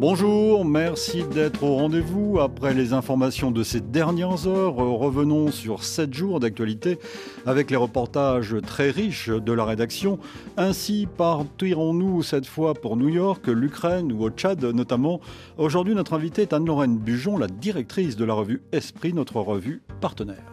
Bonjour, merci d'être au rendez-vous. Après les informations de ces dernières heures, revenons sur 7 jours d'actualité avec les reportages très riches de la rédaction. Ainsi partirons-nous cette fois pour New York, l'Ukraine ou au Tchad notamment? Aujourd'hui, notre invitée est Anne-Lorraine Bujon, la directrice de la revue Esprit, notre revue partenaire.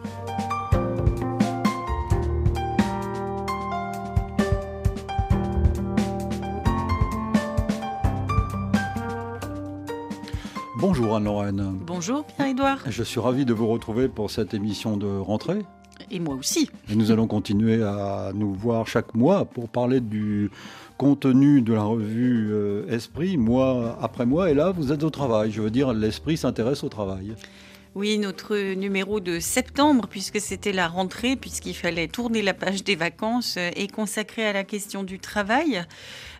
Bonjour Anne-Lorraine. Bonjour Pierre-Edouard. Je suis ravi de vous retrouver pour cette émission de rentrée. Et moi aussi. Et nous allons continuer à nous voir chaque mois pour parler du contenu de la revue euh, Esprit, mois après mois. Et là, vous êtes au travail. Je veux dire, l'esprit s'intéresse au travail. Oui, notre numéro de septembre, puisque c'était la rentrée, puisqu'il fallait tourner la page des vacances, euh, est consacré à la question du travail,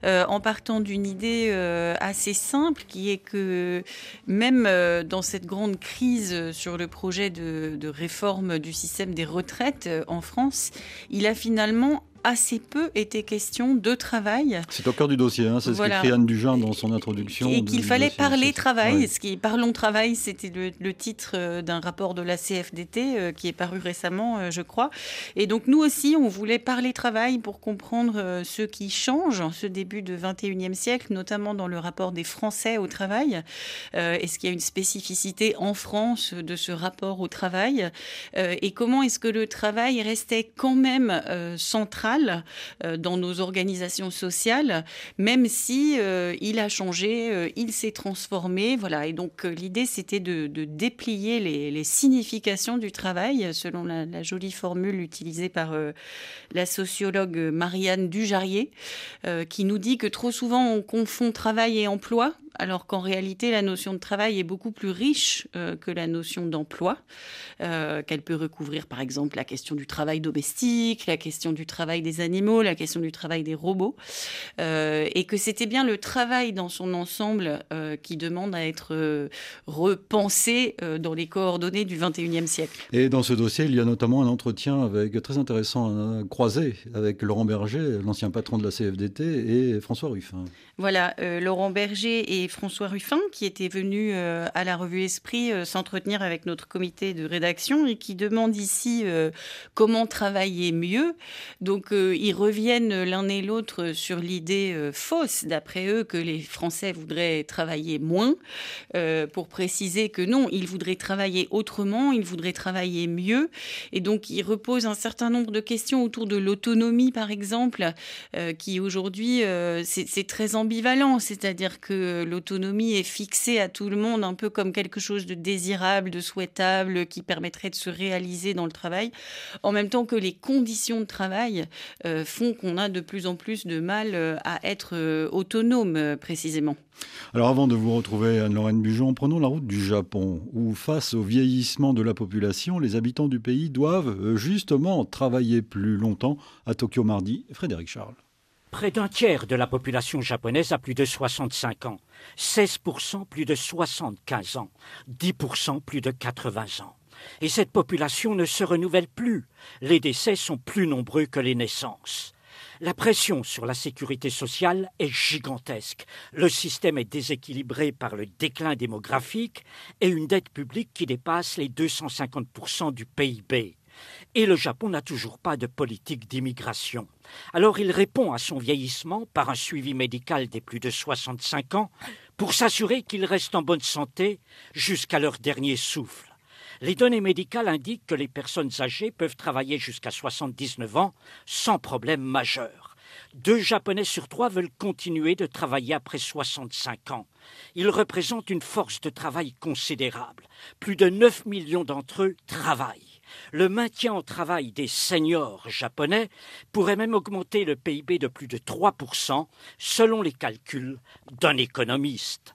euh, en partant d'une idée euh, assez simple, qui est que même dans cette grande crise sur le projet de réforme du système des retraites en France, il a finalement assez peu été question de travail. C'est au cœur du dossier, hein, c'est ce qu'écrit Anne Dujin dans son introduction. Et qu'il fallait parler travail. Ce qui, Parlons travail, c'était le, titre euh, d'un rapport de la CFDT euh, qui est paru récemment, euh, je crois. Et donc nous aussi, on voulait parler travail pour comprendre ce qui change en ce début de 21e siècle, notamment dans le rapport des Français au travail. est-ce qu'il y a une spécificité en France de ce rapport au travail? Et comment est-ce que le travail restait quand même central euh, dans nos organisations sociales, même si euh, il a changé, euh, il s'est transformé. Voilà. Et donc l'idée, c'était de, déplier les, significations du travail, selon la, jolie formule utilisée par la sociologue Marianne Dujarier, qui nous dit que trop souvent on confond travail et emploi alors qu'en réalité, la notion de travail est beaucoup plus riche que la notion d'emploi, qu'elle peut recouvrir par exemple la question du travail domestique, la question du travail des animaux, la question du travail des robots, euh, et que c'était bien le travail dans son ensemble qui demande à être repensé dans les coordonnées du 21e siècle. Et dans ce dossier, il y a notamment un entretien très intéressant, croisé avec Laurent Berger, l'ancien patron de la CFDT, et François Ruffin. Voilà, Laurent Berger et François Ruffin, qui était venu euh, à la revue Esprit euh, s'entretenir avec notre comité de rédaction et qui demande ici euh, comment travailler mieux. Donc, ils reviennent l'un et l'autre sur l'idée fausse, d'après eux, que les Français voudraient travailler moins, pour préciser que non, ils voudraient travailler autrement, ils voudraient travailler mieux. Et donc, ils reposent un certain nombre de questions autour de l'autonomie, par exemple, qui aujourd'hui, c'est très ambivalent. C'est-à-dire que l'autonomie est fixée à tout le monde un peu comme quelque chose de désirable, de souhaitable, qui permettrait de se réaliser dans le travail, en même temps que les conditions de travail euh, font qu'on a de plus en plus de mal euh, à être euh, autonome précisément. Alors avant de vous retrouver, Anne-Lorraine Bujon, prenons la route du Japon, où face au vieillissement de la population, les habitants du pays doivent justement travailler plus longtemps. À Tokyo mardi, Frédéric Charles. Près d'un tiers de la population japonaise a plus de 65 ans, 16% plus de 75 ans, 10% plus de 80 ans. Et cette population ne se renouvelle plus. Les décès sont plus nombreux que les naissances. La pression sur la sécurité sociale est gigantesque. Le système est déséquilibré par le déclin démographique et une dette publique qui dépasse les 250% du PIB. Et le Japon n'a toujours pas de politique d'immigration. Alors il répond à son vieillissement par un suivi médical des plus de 65 ans pour s'assurer qu'ils restent en bonne santé jusqu'à leur dernier souffle. Les données médicales indiquent que les personnes âgées peuvent travailler jusqu'à 79 ans sans problème majeur. Deux Japonais sur trois veulent continuer de travailler après 65 ans. Ils représentent une force de travail considérable. Plus de 9 millions d'entre eux travaillent. Le maintien en travail des seniors japonais pourrait même augmenter le PIB de plus de 3%, selon les calculs d'un économiste.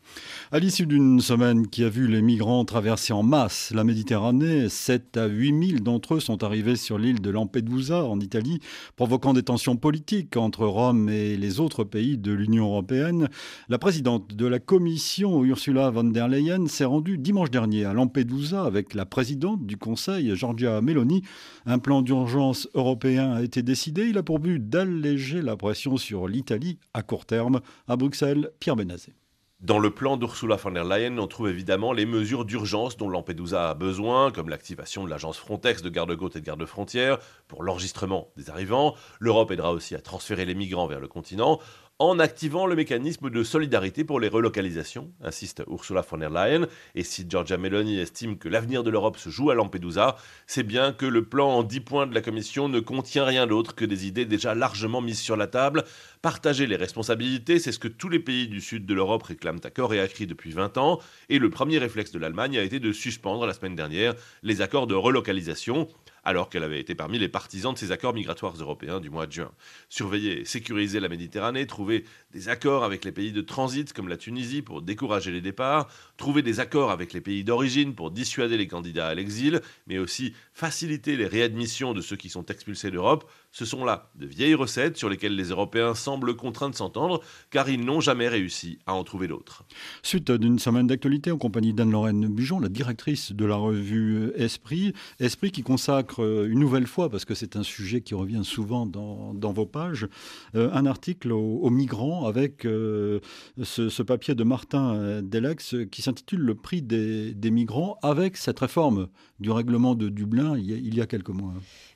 À l'issue d'une semaine qui a vu les migrants traverser en masse la Méditerranée, 7 à 8 000 d'entre eux sont arrivés sur l'île de Lampedusa en Italie, provoquant des tensions politiques entre Rome et les autres pays de l'Union européenne. La présidente de la Commission, Ursula von der Leyen, s'est rendue dimanche dernier à Lampedusa avec la présidente du Conseil, Giorgia Meloni. Un plan d'urgence européen a été décidé. Il a pour but d'alléger la pression sur l'Italie à court terme. À Bruxelles, Pierre Benazé. Dans le plan d'Ursula von der Leyen, on trouve évidemment les mesures d'urgence dont Lampedusa a besoin, comme l'activation de l'agence Frontex de garde-côtes et de garde-frontières pour l'enregistrement des arrivants. L'Europe aidera aussi à transférer les migrants vers le continent en activant le mécanisme de solidarité pour les relocalisations, insiste Ursula von der Leyen. Et si Giorgia Meloni estime que l'avenir de l'Europe se joue à Lampedusa, c'est bien que le plan en 10 points de la Commission ne contient rien d'autre que des idées déjà largement mises sur la table. Partager les responsabilités, c'est ce que tous les pays du sud de l'Europe réclament à corps et à cri depuis 20 ans. Et le premier réflexe de l'Allemagne a été de suspendre la semaine dernière les accords de relocalisation alors qu'elle avait été parmi les partisans de ces accords migratoires européens du mois de juin. Surveiller et sécuriser la Méditerranée, trouver des accords avec les pays de transit comme la Tunisie pour décourager les départs, trouver des accords avec les pays d'origine pour dissuader les candidats à l'exil, mais aussi faciliter les réadmissions de ceux qui sont expulsés d'Europe, ce sont là de vieilles recettes sur lesquelles les Européens semblent contraints de s'entendre, car ils n'ont jamais réussi à en trouver d'autres. Suite d'une semaine d'actualité en compagnie d'Anne-Lorraine Bujon, la directrice de la revue Esprit, Esprit qui consacre euh, une nouvelle fois, parce que c'est un sujet qui revient souvent dans, vos pages, euh, un article aux, migrants avec euh, ce, papier de Martin Delex qui s'intitule Le prix des, migrants avec cette réforme du règlement de Dublin il y a quelques mois.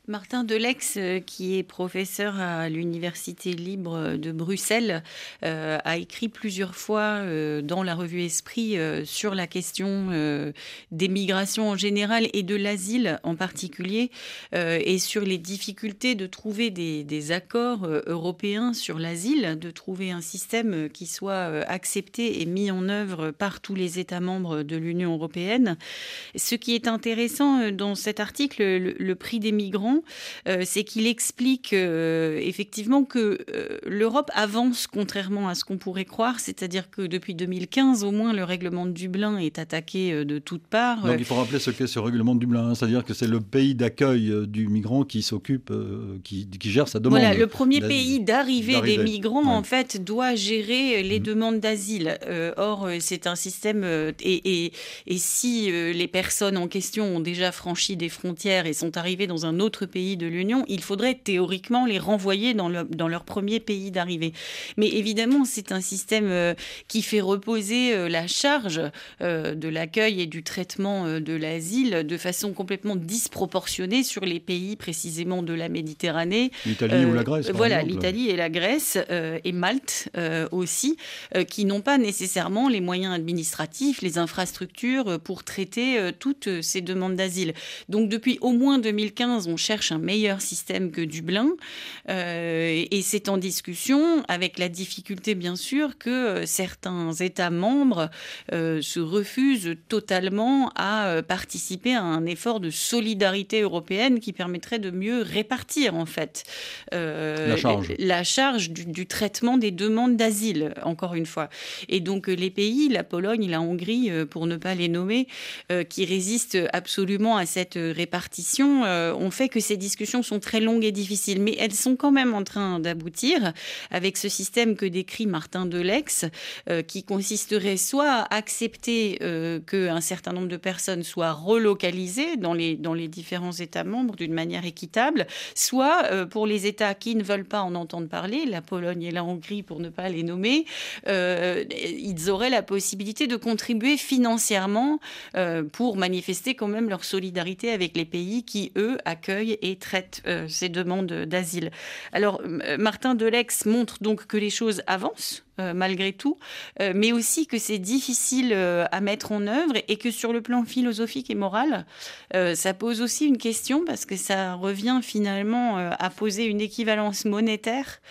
Martin Delex, euh, qui est professeur à l'Université libre de Bruxelles, euh, a écrit plusieurs fois euh, dans la revue Esprit sur la question des migrations en général et de l'asile en particulier, et sur les difficultés de trouver des, accords européens sur l'asile, de trouver un système qui soit accepté et mis en œuvre par tous les États membres de l'Union européenne. Ce qui est intéressant dans cet article, le prix des migrants, euh, c'est qu'il explique euh, effectivement que euh, l'Europe avance contrairement à ce qu'on pourrait croire, c'est-à-dire que depuis 2015 au moins le règlement de Dublin est attaqué de toutes parts. Donc il faut rappeler ce qu'est ce règlement de Dublin, hein. c'est-à-dire que c'est le pays d'accueil du migrant qui s'occupe, qui, gère sa demande. Voilà, le premier pays d'arrivée des migrants en fait doit gérer les mmh. demandes d'asile. or c'est un système et, et si les personnes en question ont déjà franchi des frontières et sont arrivées dans un autre pays de l'Union, il faudrait théoriquement les renvoyer dans, dans leur premier pays d'arrivée. Mais évidemment, c'est un système euh, qui fait reposer euh, la charge euh, de l'accueil et du traitement de l'asile de façon complètement disproportionnée sur les pays précisément de la Méditerranée. L'Italie ou la Grèce. Voilà, l'Italie et la Grèce et Malte aussi, qui n'ont pas nécessairement les moyens administratifs, les infrastructures pour traiter toutes ces demandes d'asile. Donc depuis au moins 2015, on cherche un meilleur système que Dublin. Euh, et c'est en discussion, avec la difficulté bien sûr que euh, certains États membres euh, se refusent totalement à participer à un effort de solidarité européenne qui permettrait de mieux répartir en fait la charge, la charge du, du, traitement des demandes d'asile, encore une fois. Et donc les pays, la Pologne, la Hongrie, pour ne pas les nommer, qui résistent absolument à cette répartition, ont fait que ces discussions sont très longues et difficiles, mais elles sont quand même en train d'aboutir avec ce système que décrit Martin Delex, euh, qui consisterait soit à accepter euh, qu'un certain nombre de personnes soient relocalisées dans les, dans les différents États membres d'une manière équitable, soit euh, pour les États qui ne veulent pas en entendre parler, la Pologne et la Hongrie pour ne pas les nommer, ils auraient la possibilité de contribuer financièrement pour manifester quand même leur solidarité avec les pays qui, eux, accueillent et traite euh, ces demandes d'asile. Alors, Martin Delex montre donc que les choses avancent malgré tout, mais aussi que c'est difficile à mettre en œuvre et que sur le plan philosophique et moral, ça pose aussi une question parce que ça revient finalement à poser une équivalence monétaire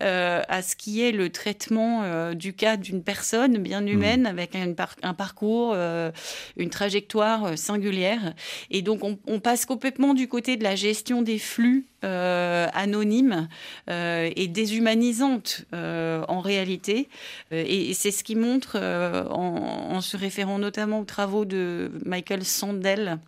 à ce qui est le traitement du cas d'une personne bien mmh. humaine avec un, un parcours, une trajectoire singulière. Et donc on, passe complètement du côté de la gestion des flux anonymes et déshumanisante en réalité. Et, c'est ce qui montre, en, se référant notamment aux travaux de Michael Sandel,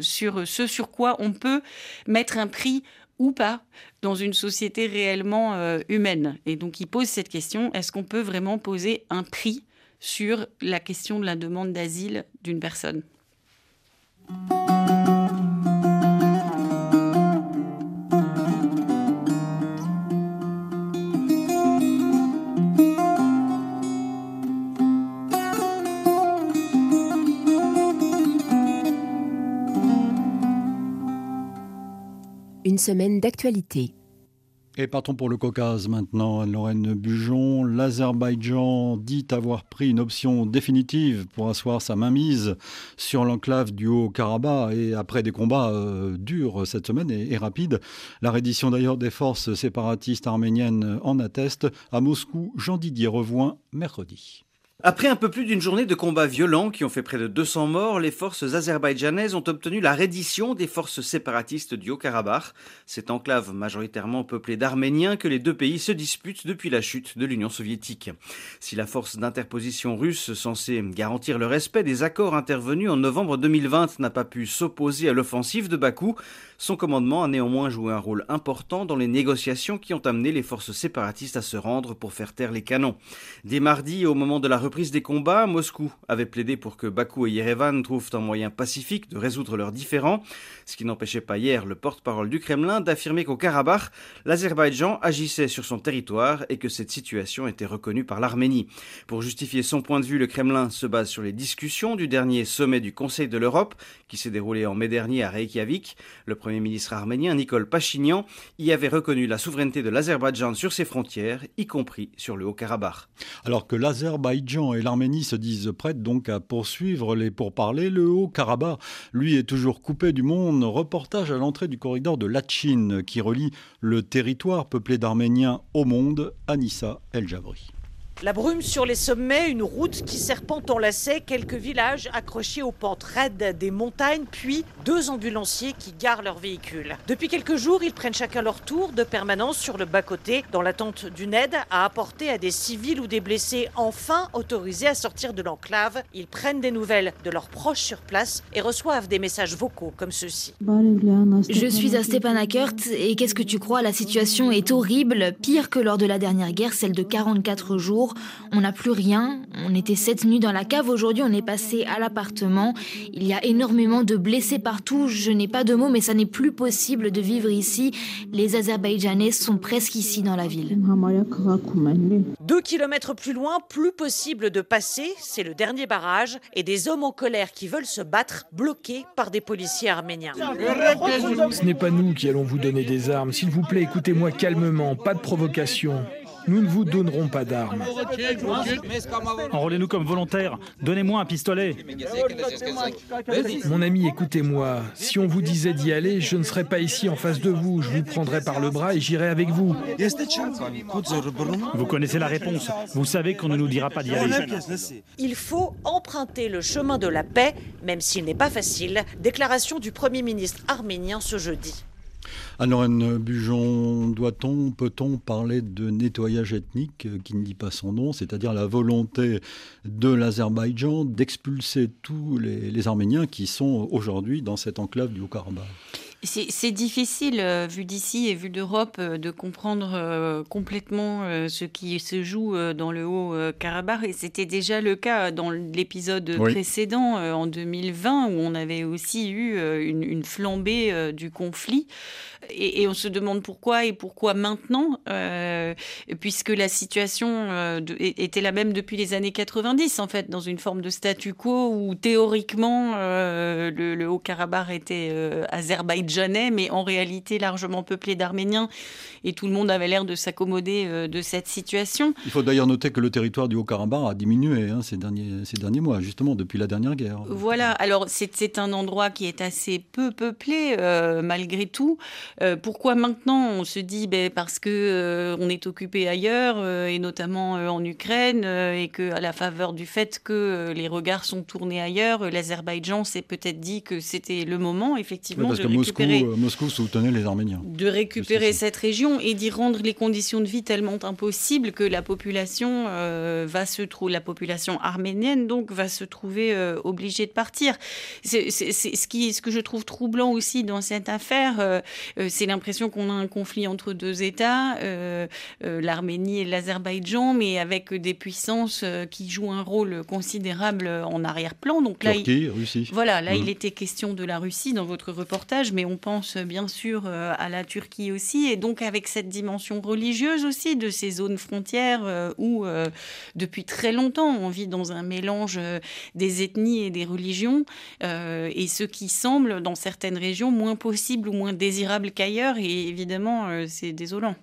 sur ce sur quoi on peut mettre un prix ou pas dans une société réellement humaine. Et donc il pose cette question, est-ce qu'on peut vraiment poser un prix sur la question de la demande d'asile d'une personne? Une semaine d'actualité. Et partons pour le Caucase maintenant. Lorraine Bujon, l'Azerbaïdjan dit avoir pris une option définitive pour asseoir sa mainmise sur l'enclave du Haut-Karabakh et après des combats euh, durs cette semaine et, et rapides. La reddition d'ailleurs des forces séparatistes arméniennes en atteste. À Moscou, Jean Didier revoit mercredi. Après un peu plus d'une journée de combats violents qui ont fait près de 200 morts, les forces azerbaïdjanaises ont obtenu la reddition des forces séparatistes du Haut-Karabakh, cette enclave majoritairement peuplée d'Arméniens que les deux pays se disputent depuis la chute de l'Union soviétique. Si la force d'interposition russe censée garantir le respect des accords intervenus en novembre 2020 n'a pas pu s'opposer à l'offensive de Bakou, son commandement a néanmoins joué un rôle important dans les négociations qui ont amené les forces séparatistes à se rendre pour faire taire les canons. Dès mardi, au moment de la reprise des combats, Moscou avait plaidé pour que Bakou et Yerevan trouvent un moyen pacifique de résoudre leurs différends, ce qui n'empêchait pas hier le porte-parole du Kremlin d'affirmer qu'au Karabakh, l'Azerbaïdjan agissait sur son territoire et que cette situation était reconnue par l'Arménie. Pour justifier son point de vue, le Kremlin se base sur les discussions du dernier sommet du Conseil de l'Europe qui s'est déroulé en mai dernier à Reykjavik. Le Premier ministre arménien Nicole Pachinian y avait reconnu la souveraineté de l'Azerbaïdjan sur ses frontières, y compris sur le Haut-Karabakh. Alors que l'Azerbaïdjan et l'Arménie se disent prêtes donc à poursuivre les pourparlers, le Haut-Karabakh, lui, est toujours coupé du monde. Reportage à l'entrée du corridor de Lachin qui relie le territoire peuplé d'Arméniens au monde, Anissa El-Jabri. La brume sur les sommets, une route qui serpente en lacet, quelques villages accrochés aux pentes raides des montagnes, puis deux ambulanciers qui garent leurs véhicules. Depuis quelques jours, ils prennent chacun leur tour de permanence sur le bas-côté, dans l'attente d'une aide à apporter à des civils ou des blessés enfin autorisés à sortir de l'enclave. Ils prennent des nouvelles de leurs proches sur place et reçoivent des messages vocaux comme ceux-ci. Je suis à Stepanakert et qu'est-ce que tu crois? La situation est horrible, pire que lors de la dernière guerre, celle de 44 jours. On n'a plus rien. On était sept nuits dans la cave. Aujourd'hui, on est passé à l'appartement. Il y a énormément de blessés partout. Je n'ai pas de mots, mais ça n'est plus possible de vivre ici. Les Azerbaïdjanais sont presque ici dans la ville. Deux kilomètres plus loin, plus possible de passer. C'est le dernier barrage. Et des hommes en colère qui veulent se battre, bloqués par des policiers arméniens. Ce n'est pas nous qui allons vous donner des armes. S'il vous plaît, écoutez-moi calmement. Pas de provocation. Nous ne vous donnerons pas d'armes. Enrôlez-nous comme volontaires. Donnez-moi un pistolet. Mon ami, écoutez-moi. Si on vous disait d'y aller, je ne serais pas ici en face de vous. Je vous prendrais par le bras et j'irais avec vous. Vous connaissez la réponse. Vous savez qu'on ne nous dira pas d'y aller. Il faut emprunter le chemin de la paix, même s'il n'est pas facile. Déclaration du Premier ministre arménien ce jeudi. Anne-Lorraine Bujon, doit-on, peut-on parler de nettoyage ethnique euh, qui ne dit pas son nom, c'est-à-dire la volonté de l'Azerbaïdjan d'expulser tous les, les Arméniens qui sont aujourd'hui dans cette enclave du Haut-Karabakh? C'est difficile, euh, vu d'ici et vu d'Europe, euh, de comprendre euh, complètement ce qui se joue dans le Haut-Karabakh. Et c'était déjà le cas dans l'épisode précédent, en 2020, où on avait aussi eu une, flambée du conflit. Et, on se demande pourquoi et pourquoi maintenant, puisque la situation était la même depuis les années 90, en fait, dans une forme de statu quo où théoriquement le, le Haut-Karabakh était azerbaïdjanais azerbaïdjanais, mais en réalité largement peuplé d'Arméniens. Et tout le monde avait l'air de s'accommoder euh, de cette situation. Il faut d'ailleurs noter que le territoire du Haut-Karabakh a diminué hein, ces, derniers, ces derniers mois, justement, depuis la dernière guerre. Voilà, alors c'est un endroit qui est assez peu peuplé, euh, malgré tout. Euh, pourquoi maintenant on se dit ben, Parce que on est occupé ailleurs, et notamment en Ukraine, et qu'à la faveur du fait que les regards sont tournés ailleurs, l'Azerbaïdjan s'est peut-être dit que c'était le moment, effectivement, parce de que récupérer... Moscou, Moscou soutenait les Arméniens. De récupérer cette région et d'y rendre les conditions de vie tellement impossibles que la population euh, va se trouver, la population arménienne donc va se trouver euh, obligée de partir. C'est ce qui, ce que je trouve troublant aussi dans cette affaire, euh, c'est l'impression qu'on a un conflit entre deux États, l'Arménie et l'Azerbaïdjan, mais avec des puissances qui jouent un rôle considérable en arrière-plan. Donc là, Turquie, Russie. Voilà, là, il mmh. était question de la Russie dans votre reportage, mais on pense bien sûr à la Turquie aussi, et donc avec cette dimension religieuse aussi de ces zones frontières euh, où euh, depuis très longtemps on vit dans un mélange euh, des ethnies et des religions et ce qui semble dans certaines régions moins possible ou moins désirable qu'ailleurs et évidemment c'est désolant.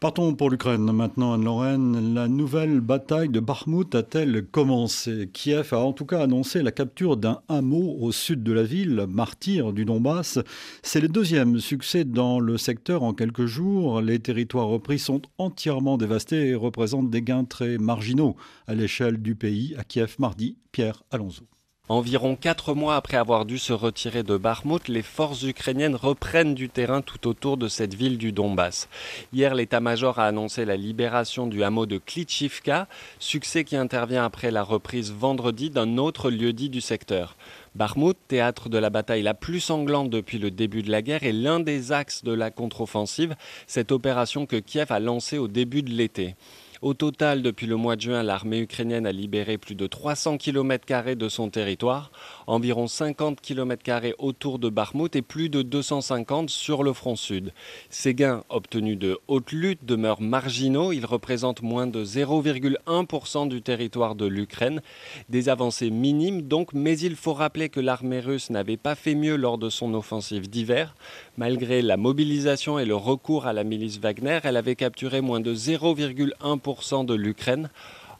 Partons pour l'Ukraine maintenant, Anne-Lorraine. La nouvelle bataille de Bakhmut a-t-elle commencé? Kiev a en tout cas annoncé la capture d'un hameau au sud de la ville, martyr du Donbass. C'est le deuxième succès dans le secteur en quelques jours. Les territoires repris sont entièrement dévastés et représentent des gains très marginaux à l'échelle du pays. À Kiev mardi, Pierre Alonso. Environ quatre mois après avoir dû se retirer de Bakhmut, les forces ukrainiennes reprennent du terrain tout autour de cette ville du Donbass. Hier, l'état-major a annoncé la libération du hameau de Klitschivka, succès qui intervient après la reprise vendredi d'un autre lieu-dit du secteur. Bakhmut, théâtre de la bataille la plus sanglante depuis le début de la guerre, est l'un des axes de la contre-offensive, cette opération que Kiev a lancée au début de l'été. Au total, depuis le mois de juin, l'armée ukrainienne a libéré plus de 300 km de son territoire, environ 50 km autour de Bakhmut et plus de 250 sur le front sud. Ces gains obtenus de haute lutte demeurent marginaux, ils représentent moins de 0,1% du territoire de l'Ukraine. Des avancées minimes donc, mais il faut rappeler que l'armée russe n'avait pas fait mieux lors de son offensive d'hiver. Malgré la mobilisation et le recours à la milice Wagner, elle avait capturé moins de 0,1% de l'Ukraine.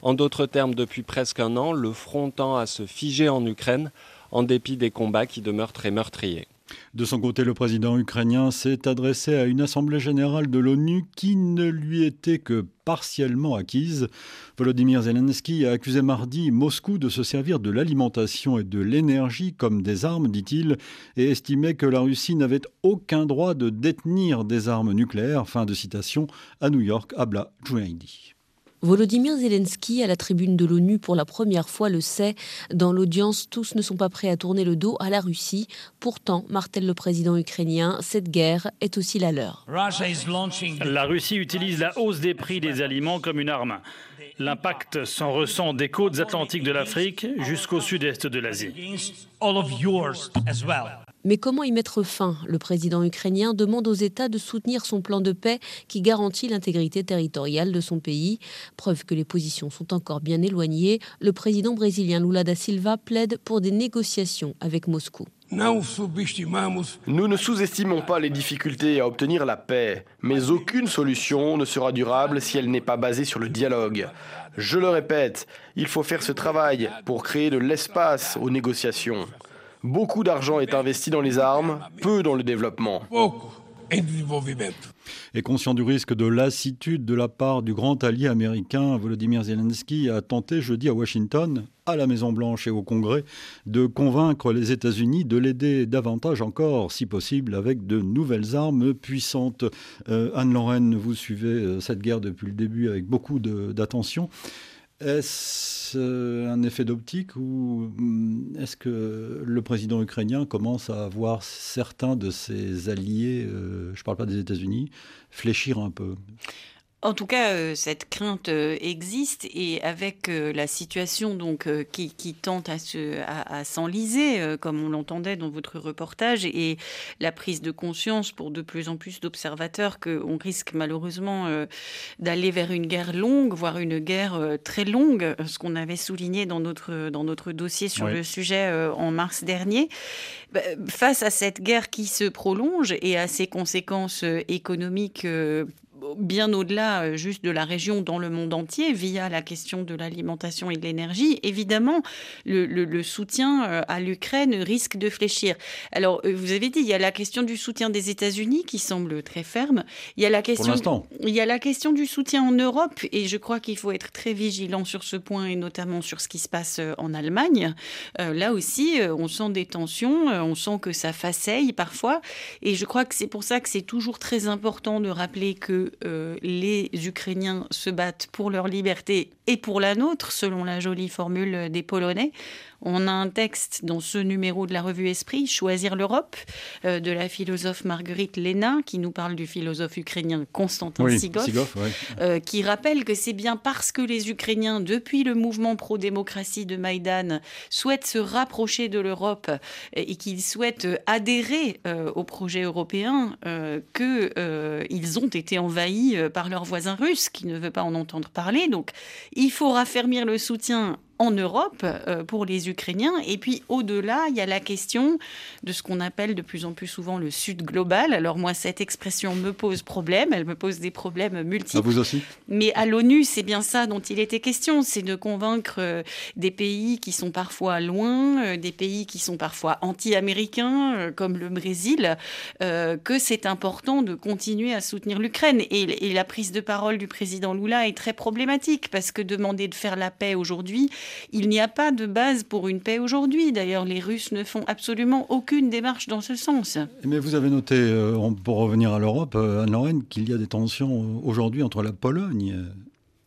En d'autres termes, depuis presque un an, le front tend à se figer en Ukraine, en dépit des combats qui demeurent très meurtriers. De son côté, le président ukrainien s'est adressé à une assemblée générale de l'ONU qui ne lui était que partiellement acquise. Volodymyr Zelensky a accusé mardi Moscou de se servir de l'alimentation et de l'énergie comme des armes, dit-il, et estimait que la Russie n'avait aucun droit de détenir des armes nucléaires. Fin de citation à New York, Abla Jouaidi. Volodymyr Zelensky, à la tribune de l'ONU pour la première fois, le sait. Dans l'audience, tous ne sont pas prêts à tourner le dos à la Russie. Pourtant, martèle le président ukrainien, cette guerre est aussi la leur. La Russie utilise la hausse des prix des aliments comme une arme. L'impact s'en ressent des côtes atlantiques de l'Afrique jusqu'au sud-est de l'Asie. Mais comment y mettre fin? Le président ukrainien demande aux États de soutenir son plan de paix qui garantit l'intégrité territoriale de son pays. Preuve que les positions sont encore bien éloignées, le président brésilien Lula da Silva plaide pour des négociations avec Moscou. Nous ne sous-estimons pas les difficultés à obtenir la paix, mais aucune solution ne sera durable si elle n'est pas basée sur le dialogue. Je le répète, il faut faire ce travail pour créer de l'espace aux négociations. Beaucoup d'argent est investi dans les armes, peu dans le développement. Et conscient du risque de lassitude de la part du grand allié américain, Volodymyr Zelensky a tenté jeudi à Washington, à la Maison-Blanche et au Congrès, de convaincre les États-Unis de l'aider davantage encore, si possible, avec de nouvelles armes puissantes. Euh, Anne-Lorraine, vous suivez euh, cette guerre depuis le début avec beaucoup d'attention. Est-ce euh, un effet d'optique ou mm, est-ce que le président ukrainien commence à voir certains de ses alliés, euh, je ne parle pas des États-Unis, fléchir un peu? En tout cas, euh, cette crainte euh, existe et avec euh, la situation donc qui, qui, tente à, se, à, s'enliser, comme on l'entendait dans votre reportage, et la prise de conscience pour de plus en plus d'observateurs qu'on risque malheureusement d'aller vers une guerre longue, voire une guerre très longue, ce qu'on avait souligné dans notre, dans notre dossier sur le sujet en mars dernier. Bah, face à cette guerre qui se prolonge et à ses conséquences économiques bien au-delà euh, juste de la région dans le monde entier via la question de l'alimentation et de l'énergie, évidemment, le, soutien euh, à l'Ukraine risque de fléchir. Alors, euh, vous avez dit, il y a la question du soutien des États-Unis qui semble très ferme. Il y a la question, il y a la question du soutien en Europe et je crois qu'il faut être très vigilant sur ce point et notamment sur ce qui se passe en Allemagne. là aussi, on sent des tensions, on sent que ça faceille parfois et je crois que c'est pour ça que c'est toujours très important de rappeler que euh, les Ukrainiens se battent pour leur liberté et pour la nôtre, selon la jolie formule des Polonais. On a un texte dans ce numéro de la revue Esprit, Choisir l'Europe, euh, de la philosophe Marguerite Léna, qui nous parle du philosophe ukrainien Konstantin Sigov, euh, qui rappelle que c'est bien parce que les Ukrainiens, depuis le mouvement pro-démocratie de Maïdan, souhaitent se rapprocher de l'Europe et qu'ils souhaitent adhérer euh, au projet européen qu'ils ont été envahis par leurs voisins russes, qui ne veulent pas en entendre parler. Donc il faut raffermir le soutien en Europe euh, pour les Ukrainiens. Et puis au-delà, il y a la question de ce qu'on appelle de plus en plus souvent le Sud global. Alors moi, cette expression me pose problème, elle me pose des problèmes multiples. À vous aussi? Mais à l'ONU, c'est bien ça dont il était question, c'est de convaincre euh, des pays qui sont parfois loin, euh, des pays qui sont parfois anti-américains, comme le Brésil, que c'est important de continuer à soutenir l'Ukraine. Et, et la prise de parole du président Lula est très problématique parce que demander de faire la paix aujourd'hui, il n'y a pas de base pour une paix aujourd'hui. D'ailleurs, les Russes ne font absolument aucune démarche dans ce sens. Mais vous avez noté, euh, pour revenir à l'Europe, euh, Anne-Lorraine, qu'il y a des tensions euh, aujourd'hui entre la Pologne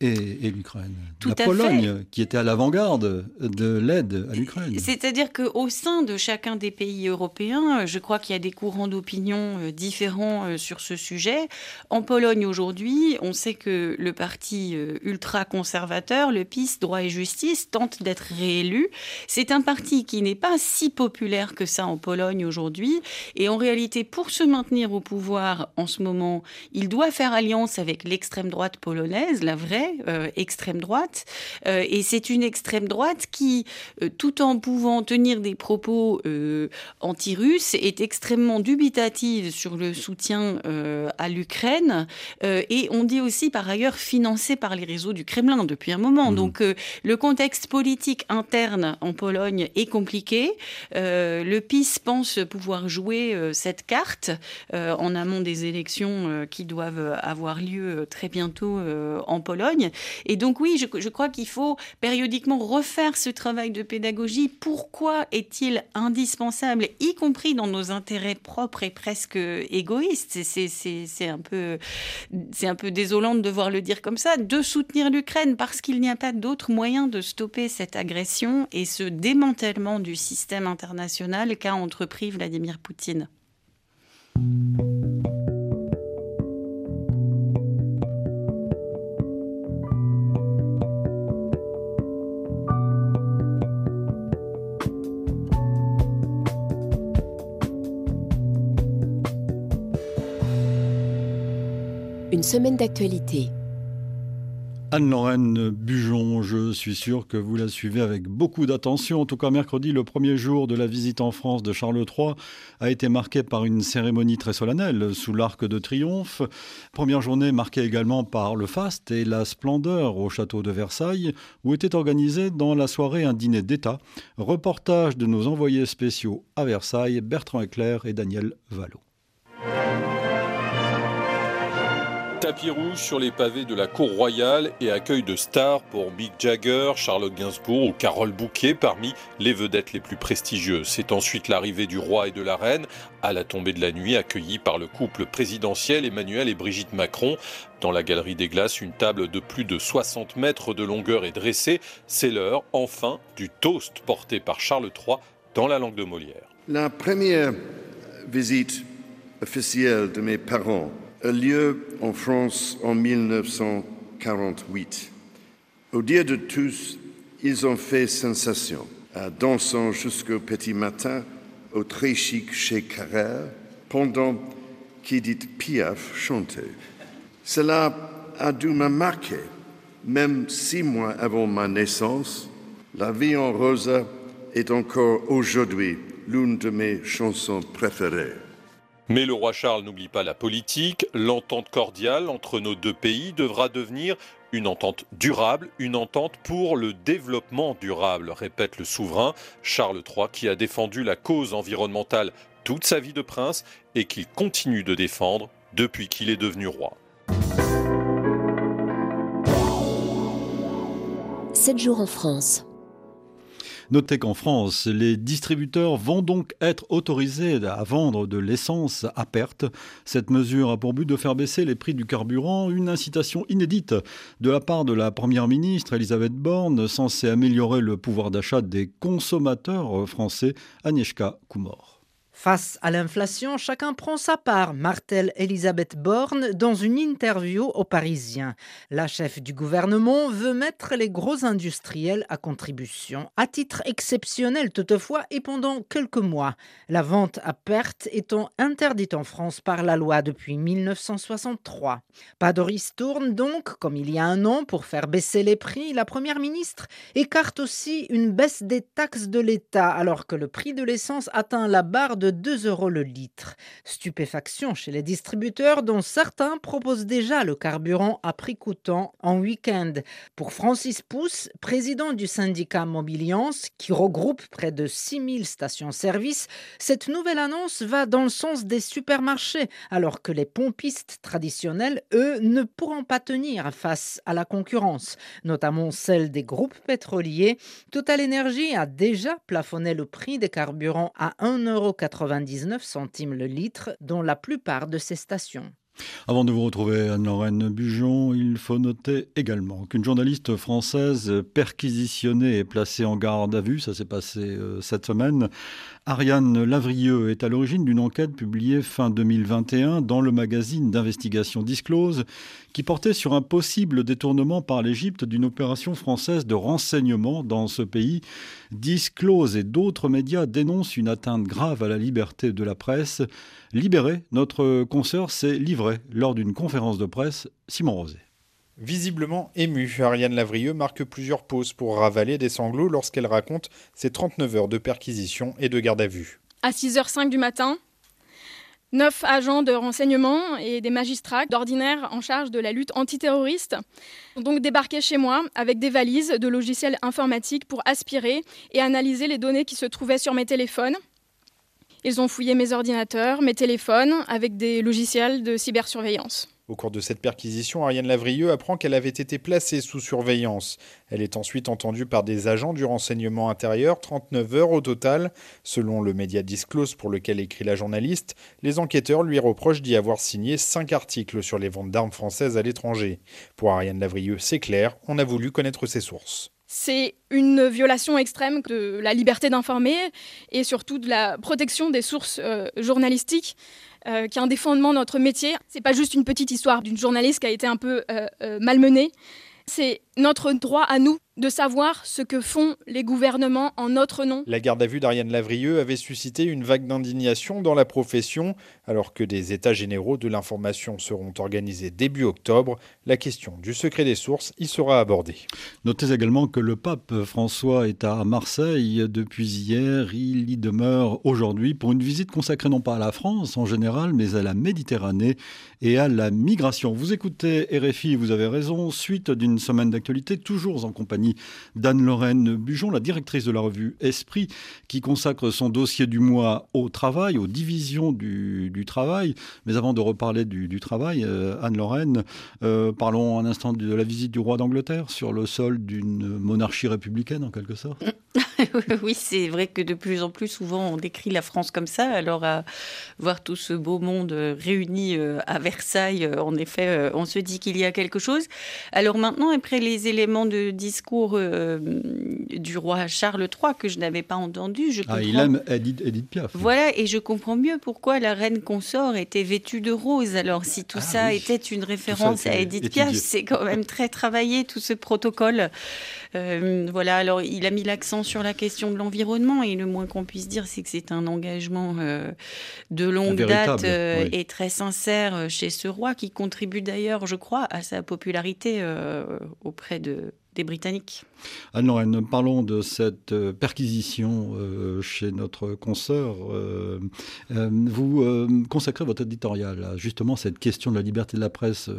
et, l'Ukraine. La Pologne, qui était à l'avant-garde de l'aide à l'Ukraine. C'est-à-dire qu'au sein de chacun des pays européens, je crois qu'il y a des courants d'opinion euh, différents euh, sur ce sujet. En Pologne aujourd'hui, on sait que le parti euh, ultra-conservateur, le PiS, Droit et Justice, tente d'être réélu. C'est un parti qui n'est pas si populaire que ça en Pologne aujourd'hui. Et en réalité, pour se maintenir au pouvoir en ce moment, il doit faire alliance avec l'extrême droite polonaise, la vraie, euh, extrême droite. Euh, et c'est une extrême droite qui, euh, tout en pouvant tenir des propos anti-russes, est extrêmement dubitative sur le soutien à l'Ukraine. et on dit aussi, par ailleurs, financée par les réseaux du Kremlin depuis un moment. Mmh. Donc le contexte politique interne en Pologne est compliqué. le PiS pense pouvoir jouer cette carte en amont des élections qui doivent avoir lieu très bientôt en Pologne. Et donc oui, je, crois qu'il faut périodiquement refaire ce travail de pédagogie. Pourquoi est-il indispensable, y compris dans nos intérêts propres et presque égoïstes? C'est un peu, un peu désolant de devoir le dire comme ça, de soutenir l'Ukraine parce qu'il n'y a pas d'autre moyen de stopper cette agression et ce démantèlement du système international qu'a entrepris Vladimir Poutine. Semaine d'actualité. Anne-Lorraine Bujon, je suis sûr que vous la suivez avec beaucoup d'attention. En tout cas, mercredi, le premier jour de la visite en France de Charles III a été marqué par une cérémonie très solennelle sous l'Arc de Triomphe. Première journée marquée également par le faste et la splendeur au château de Versailles, où était organisé dans la soirée un dîner d'État. Reportage de nos envoyés spéciaux à Versailles, Bertrand Eclair et Daniel Vallot. Tapis rouge sur les pavés de la cour royale et accueil de stars pour Mick Jagger, Charlotte Gainsbourg ou Carole Bouquet parmi les vedettes les plus prestigieuses. C'est ensuite l'arrivée du roi et de la reine à la tombée de la nuit, accueillis par le couple présidentiel Emmanuel et Brigitte Macron. Dans la galerie des glaces, une table de plus de 60 mètres de longueur est dressée. C'est l'heure, enfin, du toast porté par Charles III dans la langue de Molière. La première visite officielle de mes parents a lieu en France en 1948. Au dire de tous, ils ont fait sensation, dansant jusqu'au petit matin au très chic chez Carrère, pendant qu'Edith Piaf chantait. Cela a dû me marquer, même six mois avant ma naissance. La vie en rose est encore aujourd'hui l'une de mes chansons préférées. Mais le roi Charles n'oublie pas la politique. L'entente cordiale entre nos deux pays devra devenir une entente durable, une entente pour le développement durable, répète le souverain Charles III qui a défendu la cause environnementale toute sa vie de prince et qu'il continue de défendre depuis qu'il est devenu roi. 7 jours en France. Notez qu'en France, les distributeurs vont donc être autorisés à vendre de l'essence à perte. Cette mesure a pour but de faire baisser les prix du carburant, une incitation inédite de la part de la Première ministre Elisabeth Borne, censée améliorer le pouvoir d'achat des consommateurs français, Agnieszka Kumor. Face à l'inflation, chacun prend sa part, martèle Elisabeth Borne dans une interview aux Parisiens. La chef du gouvernement veut mettre les gros industriels à contribution, à titre exceptionnel toutefois et pendant quelques mois. La vente à perte étant interdite en France par la loi depuis 1963. Pas de ristourne donc, comme il y a un an, pour faire baisser les prix. La première ministre écarte aussi une baisse des taxes de l'État alors que le prix de l'essence atteint la barre de 2 euros le litre. Stupéfaction chez les distributeurs dont certains proposent déjà le carburant à prix coûtant en week-end. Pour Francis Pousse, président du syndicat Mobiliance, qui regroupe près de 6000 stations-service, cette nouvelle annonce va dans le sens des supermarchés, alors que les pompistes traditionnels, eux, ne pourront pas tenir face à la concurrence, notamment celle des groupes pétroliers. Total Energy a déjà plafonné le prix des carburants à 1,80 99 centimes le litre dans la plupart de ces stations. Avant de vous retrouver, Anne-Lorraine Bujon, il faut noter également qu'une journaliste française perquisitionnée et placée en garde à vue, ça s'est passé euh, cette semaine, Ariane Lavrieux est à l'origine d'une enquête publiée fin 2021 dans le magazine d'investigation Disclose qui portait sur un possible détournement par l'Égypte d'une opération française de renseignement dans ce pays. Disclose et d'autres médias dénoncent une atteinte grave à la liberté de la presse. Libéré, notre consoeur s'est livré lors d'une conférence de presse. Simon Rosé. Visiblement émue, Ariane Lavrieux marque plusieurs pauses pour ravaler des sanglots lorsqu'elle raconte ses 39 heures de perquisition et de garde à vue. À 6h05 du matin, neuf agents de renseignement et des magistrats d'ordinaire en charge de la lutte antiterroriste ont donc débarqué chez moi avec des valises de logiciels informatiques pour aspirer et analyser les données qui se trouvaient sur mes téléphones. Ils ont fouillé mes ordinateurs, mes téléphones avec des logiciels de cybersurveillance. Au cours de cette perquisition, Ariane Lavrieux apprend qu'elle avait été placée sous surveillance. Elle est ensuite entendue par des agents du renseignement intérieur, 39 heures au total. Selon le média Disclose pour lequel écrit la journaliste, les enquêteurs lui reprochent d'y avoir signé 5 articles sur les ventes d'armes françaises à l'étranger. Pour Ariane Lavrieux, c'est clair, on a voulu connaître ses sources. C'est une violation extrême de la liberté d'informer et surtout de la protection des sources euh, journalistiques. Euh, qui est un des fondements de notre métier. C'est pas juste une petite histoire d'une journaliste qui a été un peu euh, euh, malmenée. C'est notre droit à nous de savoir ce que font les gouvernements en notre nom. La garde à vue d'Ariane Lavrieux avait suscité une vague d'indignation dans la profession, alors que des états généraux de l'information seront organisés début octobre. La question du secret des sources y sera abordée. Notez également que le pape François est à Marseille depuis hier. Il y demeure aujourd'hui pour une visite consacrée non pas à la France en général, mais à la Méditerranée et à la migration. Vous écoutez RFI, vous avez raison, suite d'une semaine d'actualité, toujours en compagnie d'Anne-Lorraine Bujon, la directrice de la revue Esprit, qui consacre son dossier du mois au travail, aux divisions du, travail. Mais avant de reparler du, travail, euh, Anne-Lorraine, euh, parlons un instant de la visite du roi d'Angleterre sur le sol d'une monarchie républicaine en quelque sorte. oui, c'est vrai que de plus en plus souvent on décrit la France comme ça. Alors à voir tout ce beau monde euh, réuni à Versailles, en effet, on se dit qu'il y a quelque chose. Alors maintenant, après les éléments de discours, discours du roi Charles III que je n'avais pas entendu. Je ah, il aime Edith, Piaf. Voilà, et je comprends mieux pourquoi la reine consort était vêtue de rose. Alors, si tout ah ça était une référence à Edith Piaf, c'est quand même très travaillé tout ce protocole. Euh, voilà, alors il a mis l'accent sur la question de l'environnement et le moins qu'on puisse dire, c'est que c'est un engagement euh, de longue date euh, et très sincère chez ce roi qui contribue d'ailleurs, je crois, à sa popularité auprès de, des Britanniques. Anne-Lorraine, parlons de cette euh, perquisition euh, chez notre consoeur. Euh, vous consacrez votre éditorial à justement cette question de la liberté de la presse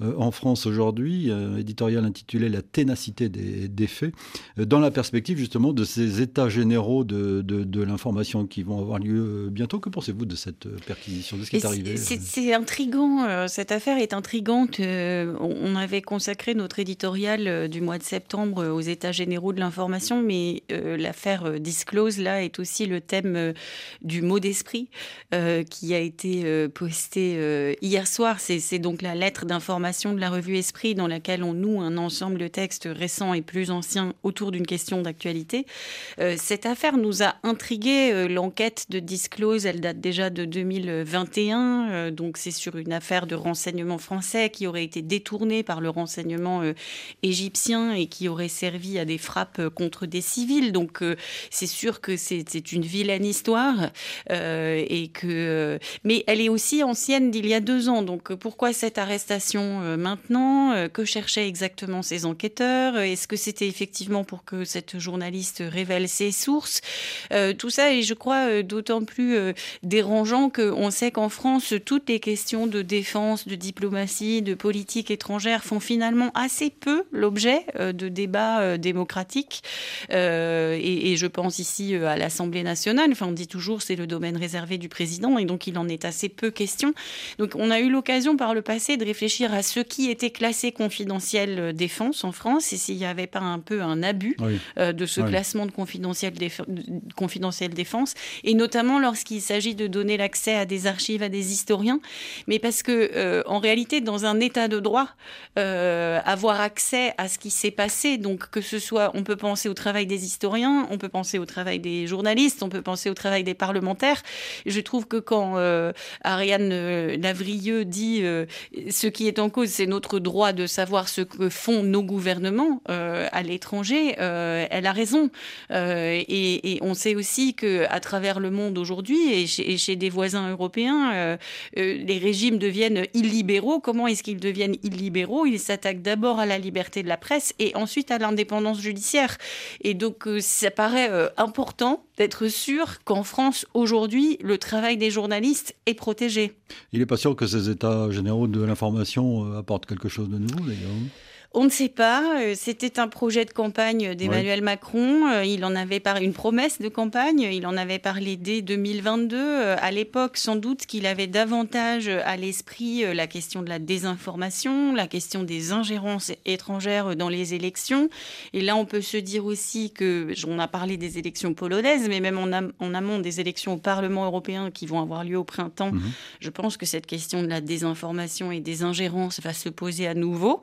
en France aujourd'hui, éditorial intitulé La ténacité des, faits, dans la perspective justement de ces états généraux de, de, l'information qui vont avoir lieu bientôt. Que pensez-vous de cette perquisition, de ce qui est, arrivé C'est intrigant, cette affaire est intrigante. on avait consacré notre éditorial du mois de septembre aux États généraux de l'information, mais euh, l'affaire euh, Disclose, là, est aussi le thème euh, du mot d'esprit qui a été posté hier soir. C'est donc la lettre d'information de la revue Esprit dans laquelle on noue un ensemble de textes récents et plus anciens autour d'une question d'actualité. cette affaire nous a intrigué. L'enquête de Disclose, elle date déjà de 2021, donc c'est sur une affaire de renseignement français qui aurait été détournée par le renseignement égyptien et qui aurait servi à des frappes euh, contre des civils. Donc euh, c'est sûr que c'est une vilaine histoire euh, et que mais elle est aussi ancienne d'il y a deux ans. Donc pourquoi cette arrestation maintenant Que cherchaient exactement ces enquêteurs Est-ce que c'était effectivement pour que cette journaliste révèle ses sources Tout ça est, je crois, d'autant plus dérangeant qu'on sait qu'en France, toutes les questions de défense, de diplomatie, de politique étrangère font finalement assez peu l'objet de débats démocratique. Euh, et, je pense ici euh, à l'Assemblée nationale. Enfin, on dit toujours c'est le domaine réservé du président et donc il en est assez peu question. Donc on a eu l'occasion par le passé de réfléchir à ce qui était classé confidentiel euh, défense en France et s'il n'y avait pas un peu un abus de ce classement de confidentiel, confidentiel défense et notamment lorsqu'il s'agit de donner l'accès à des archives à des historiens. Mais parce que en réalité, dans un état de droit, avoir accès à ce qui s'est passé, donc que ce soit, on peut penser au travail des historiens, on peut penser au travail des journalistes, on peut penser au travail des parlementaires. Je trouve que quand euh, Ariane euh, Lavrieux dit euh, ce qui est en cause, c'est notre droit de savoir ce que font nos gouvernements à l'étranger, elle a raison. Et, on sait aussi que à travers le monde aujourd'hui et, et chez, des voisins européens, les régimes deviennent illibéraux. Comment est-ce qu'ils deviennent illibéraux? Ils s'attaquent d'abord à la liberté de la presse et ensuite à l'indépendance judiciaire. Et donc, euh, ça paraît euh, important d'être sûr qu'en France, aujourd'hui, le travail des journalistes est protégé. Il n'est pas sûr que ces états généraux de l'information euh, apportent quelque chose de nouveau, d'ailleurs on ne sait pas. Euh, c'était un projet de campagne d'Emmanuel Macron. Euh, il en avait parlé, une promesse de campagne. Il en avait parlé dès 2022. Euh, à l'époque, sans doute qu'il avait davantage à l'esprit la question de la désinformation, la question des ingérences étrangères dans les élections. Et là, on peut se dire aussi que, on a parlé des élections polonaises, mais même en, amont des élections au Parlement européen qui vont avoir lieu au printemps, mhm. je pense que cette question de la désinformation et des ingérences va se poser à nouveau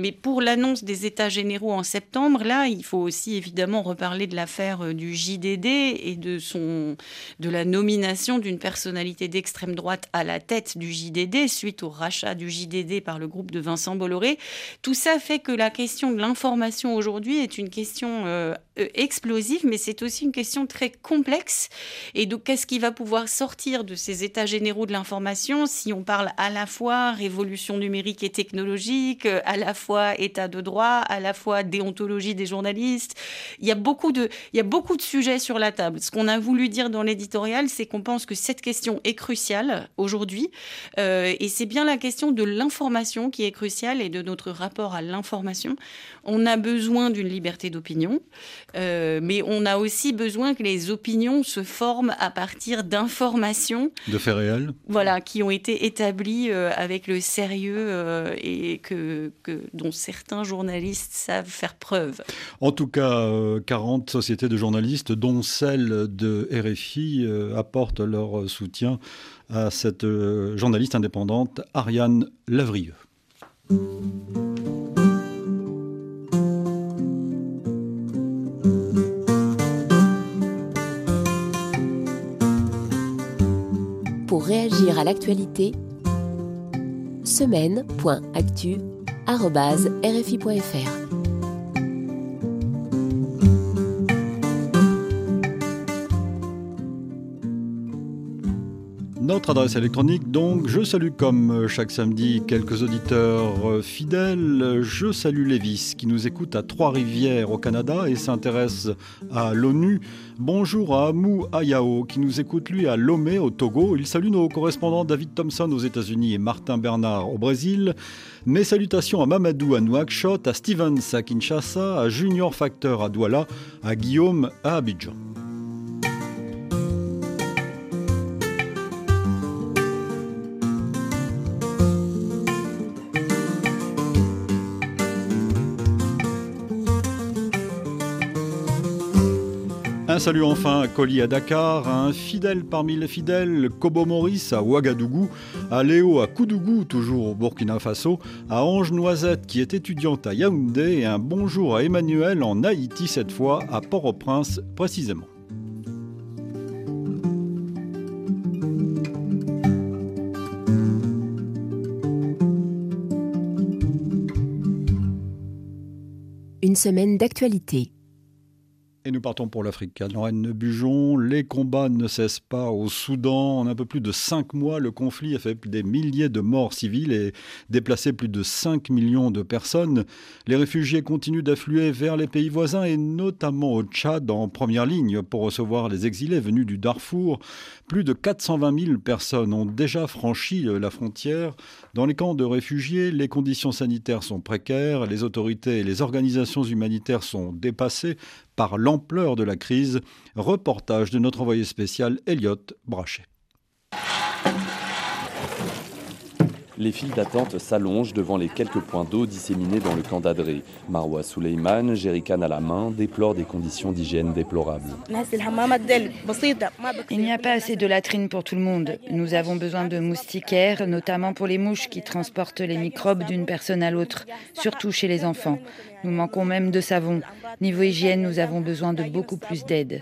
mais pour l'annonce des États généraux en septembre, là, il faut aussi évidemment reparler de l'affaire euh, du JDD et de, son, de la nomination d'une personnalité d'extrême droite à la tête du JDD suite au rachat du JDD par le groupe de Vincent Bolloré. Tout ça fait que la question de l'information aujourd'hui est une question euh, explosive, mais c'est aussi une question très complexe. Et donc, qu'est-ce qui va pouvoir sortir de ces états généraux de l'information si on parle à la fois révolution numérique et technologique, à la fois état de droit, à la fois déontologie des journalistes? Il y a beaucoup de, il y a beaucoup de sujets sur la table. Ce qu'on a voulu dire dans l'éditorial, c'est qu'on pense que cette question est cruciale aujourd'hui. Euh, et c'est bien la question de l'information qui est cruciale et de notre rapport à l'information. On a besoin d'une liberté d'opinion, euh, mais on a aussi besoin que les opinions se forment à partir d'informations. De faits réels. Voilà, qui ont été établies euh, avec le sérieux et que, que dont certains journalistes savent faire preuve. En tout cas, 40 euh, sociétés de journalistes, dont celle de RFI, euh, apportent leur soutien à cette euh, journaliste indépendante, Ariane Lavrieux. Pour réagir à l'actualité semaine.actu.rfi.fr. Notre adresse électronique, donc, je salue comme chaque samedi quelques auditeurs fidèles. Je salue Lévis qui nous écoute à Trois-Rivières au Canada et s'intéresse à l'ONU. Bonjour à Amou Ayao qui nous écoute lui à Lomé au Togo. Il salue nos correspondants David Thompson aux États-Unis et Martin Bernard au Brésil. Mes salutations à Mamadou à Nouakchott, à Stevens à Kinshasa, à Junior Factor à Douala, à Guillaume à Abidjan. Salut enfin à Coli à Dakar, à un fidèle parmi les fidèles, Kobo Maurice à Ouagadougou, à Léo à Koudougou, toujours au Burkina Faso, à Ange Noisette qui est étudiante à Yaoundé et un bonjour à Emmanuel en Haïti cette fois, à Port-au-Prince précisément. Une semaine d'actualité. Et nous partons pour l'Afrique. Lorraine Bujon, les combats ne cessent pas au Soudan. En un peu plus de cinq mois, le conflit a fait des milliers de morts civiles et déplacé plus de 5 millions de personnes. Les réfugiés continuent d'affluer vers les pays voisins et notamment au Tchad en première ligne pour recevoir les exilés venus du Darfour. Plus de 420 000 personnes ont déjà franchi la frontière. Dans les camps de réfugiés, les conditions sanitaires sont précaires, les autorités et les organisations humanitaires sont dépassées par l'ampleur de la crise. Reportage de notre envoyé spécial Elliot Brachet. Les files d'attente s'allongent devant les quelques points d'eau disséminés dans le camp d'Adré. Marwa Souleyman, jerrycan à la main, déplore des conditions d'hygiène déplorables. Il n'y a pas assez de latrines pour tout le monde. Nous avons besoin de moustiquaires, notamment pour les mouches qui transportent les microbes d'une personne à l'autre, surtout chez les enfants. Nous manquons même de savon. Niveau hygiène, nous avons besoin de beaucoup plus d'aide.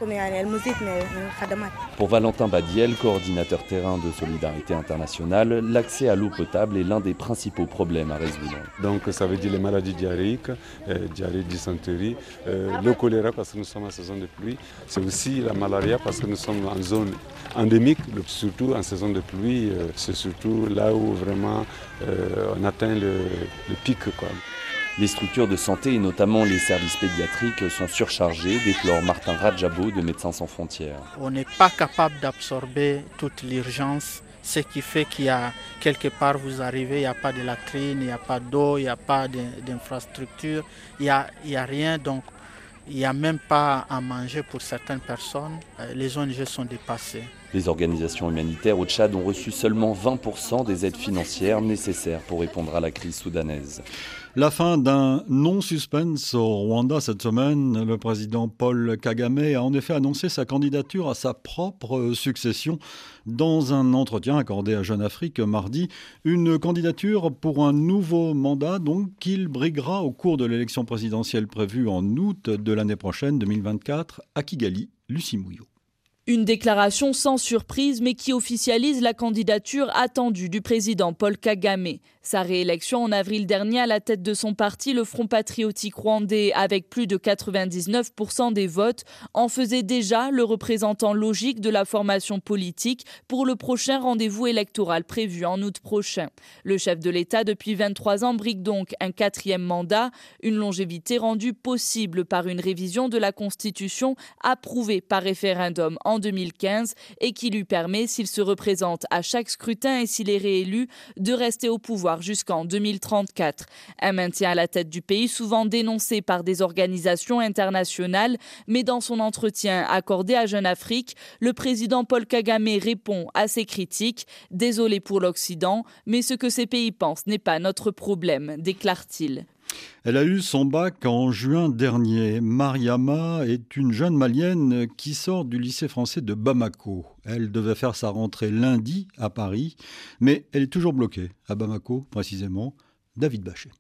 Pour Valentin Badiel, coordinateur terrain de Solidarité Internationale, l'accès à l'eau potable est l'un des principaux problèmes à résoudre. Donc ça veut dire les maladies diarrhéiques, euh, diarrhée, dysenterie, euh, le choléra parce que nous sommes en saison de pluie. C'est aussi la malaria parce que nous sommes en zone endémique, surtout en saison de pluie. Euh, c'est surtout là où vraiment euh, on atteint le, le pic. Quoi. Les structures de santé et notamment les services pédiatriques sont surchargés, déplore Martin Rajabo de Médecins sans frontières. On n'est pas capable d'absorber toute l'urgence, ce qui fait qu'il y a quelque part vous arrivez, il n'y a pas de latrine, il n'y a pas d'eau, il n'y a pas d'infrastructure, il n'y a, il y a rien. Donc il n'y a même pas à manger pour certaines personnes. Les ONG sont dépassées. Les organisations humanitaires au Tchad ont reçu seulement 20% des aides financières nécessaires pour répondre à la crise soudanaise. La fin d'un non-suspense au Rwanda cette semaine. Le président Paul Kagame a en effet annoncé sa candidature à sa propre succession dans un entretien accordé à Jeune Afrique mardi. Une candidature pour un nouveau mandat donc qu'il briguera au cours de l'élection présidentielle prévue en août de l'année prochaine 2024 à Kigali. Lucie Mouillot. Une déclaration sans surprise mais qui officialise la candidature attendue du président Paul Kagame. Sa réélection en avril dernier à la tête de son parti, le Front patriotique rwandais, avec plus de 99% des votes, en faisait déjà le représentant logique de la formation politique pour le prochain rendez-vous électoral prévu en août prochain. Le chef de l'État, depuis 23 ans, brigue donc un quatrième mandat, une longévité rendue possible par une révision de la Constitution approuvée par référendum en 2015 et qui lui permet, s'il se représente à chaque scrutin et s'il est réélu, de rester au pouvoir jusqu'en 2034. Un maintien à la tête du pays souvent dénoncé par des organisations internationales, mais dans son entretien accordé à Jeune Afrique, le président Paul Kagame répond à ces critiques. Désolé pour l'Occident, mais ce que ces pays pensent n'est pas notre problème, déclare-t-il. Elle a eu son bac en juin dernier. Mariama est une jeune malienne qui sort du lycée français de Bamako. Elle devait faire sa rentrée lundi à Paris, mais elle est toujours bloquée à Bamako précisément. David Bachet.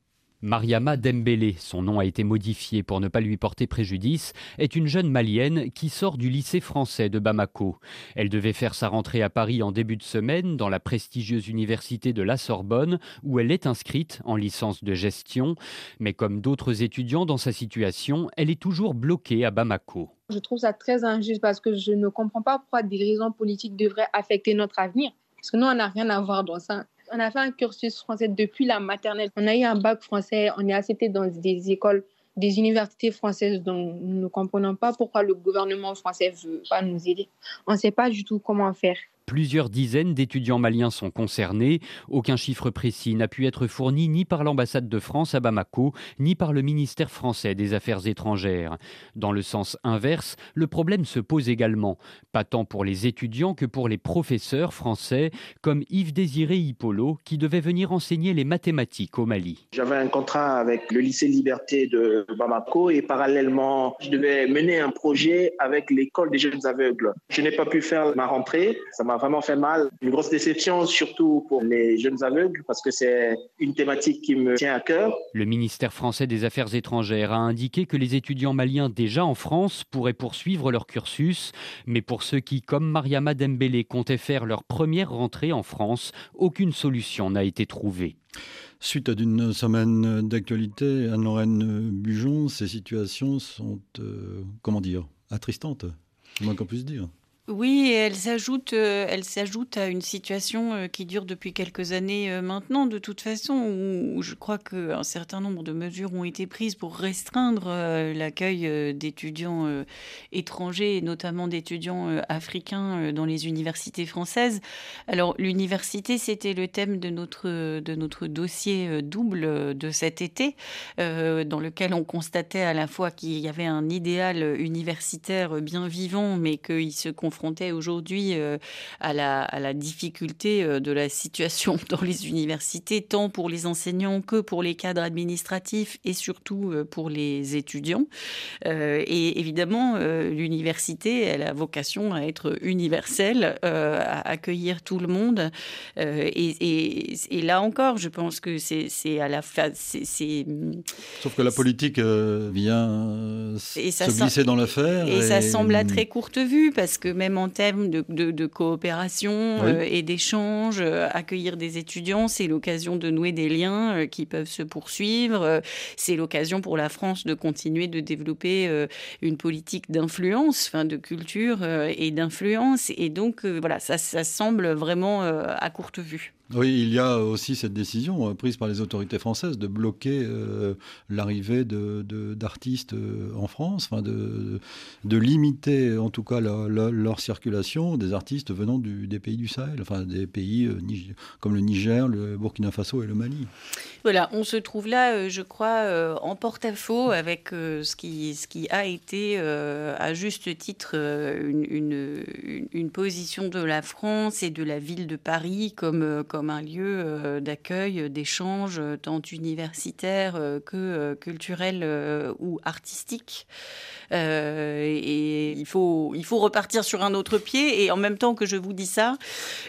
Mariama Dembélé, son nom a été modifié pour ne pas lui porter préjudice, est une jeune malienne qui sort du lycée français de Bamako. Elle devait faire sa rentrée à Paris en début de semaine dans la prestigieuse université de la Sorbonne où elle est inscrite en licence de gestion, mais comme d'autres étudiants dans sa situation, elle est toujours bloquée à Bamako. Je trouve ça très injuste parce que je ne comprends pas pourquoi des raisons politiques devraient affecter notre avenir. Parce que nous, on n'a rien à voir dans ça. On a fait un cursus français depuis la maternelle. On a eu un bac français, on est accepté dans des écoles, des universités françaises dont nous ne comprenons pas pourquoi le gouvernement français ne veut pas nous aider. On ne sait pas du tout comment faire. Plusieurs dizaines d'étudiants maliens sont concernés. Aucun chiffre précis n'a pu être fourni ni par l'ambassade de France à Bamako, ni par le ministère français des Affaires étrangères. Dans le sens inverse, le problème se pose également, pas tant pour les étudiants que pour les professeurs français, comme Yves Désiré Hippolo, qui devait venir enseigner les mathématiques au Mali. J'avais un contrat avec le lycée Liberté de Bamako et parallèlement, je devais mener un projet avec l'école des jeunes aveugles. Je n'ai pas pu faire ma rentrée, vraiment fait mal. Une grosse déception, surtout pour les jeunes aveugles, parce que c'est une thématique qui me tient à cœur. Le ministère français des Affaires étrangères a indiqué que les étudiants maliens déjà en France pourraient poursuivre leur cursus, mais pour ceux qui, comme Mariama Dembélé, comptaient faire leur première rentrée en France, aucune solution n'a été trouvée. Suite à d'une semaine d'actualité, Anne-Lorraine Bujon, ces situations sont, euh, comment dire, attristantes, moins qu'on puisse dire. Oui, elle s'ajoute, euh, elle s'ajoute à une situation euh, qui dure depuis quelques années euh, maintenant, de toute façon, où, je crois qu'un certain nombre de mesures ont été prises pour restreindre l'accueil d'étudiants étrangers, notamment d'étudiants africains dans les universités françaises. Alors, l'université, c'était le thème de notre, de notre dossier double de cet été, dans lequel on constatait à la fois qu'il y avait un idéal universitaire bien vivant, mais qu'il se confrontait confrontait aujourd'hui euh, à, la, à la difficulté euh, de la situation dans les universités, tant pour les enseignants que pour les cadres administratifs et surtout euh, pour les étudiants. et évidemment, l'université, elle a vocation à être universelle, à accueillir tout le monde. Et, et, là encore, je pense que c'est à la fin. Sauf que la politique vient se glisser dans l'affaire. Et, et, ça semble à très courte vue, parce que même en termes de, coopération euh, et d'échange, euh, accueillir des étudiants, c'est l'occasion de nouer des liens euh, qui peuvent se poursuivre. c'est l'occasion pour la France de continuer de développer une politique d'influence, enfin de culture et d'influence. Et donc, voilà, ça, ça semble vraiment à courte vue. Oui, il y a aussi cette décision euh, prise par les autorités françaises de bloquer euh, l'arrivée d'artistes euh, en France, enfin de, limiter en tout cas leur, circulation des artistes venant des pays du Sahel, enfin des pays comme le Niger, le Burkina Faso et le Mali. Voilà, on se trouve là, je crois, en porte-à-faux avec ce, qui, a été à juste titre une, position de la France et de la ville de Paris comme comme un lieu euh, d'accueil, d'échange, euh, tant universitaire euh, que culturel ou artistique. Et il faut, il faut repartir sur un autre pied. Et en même temps que je vous dis ça,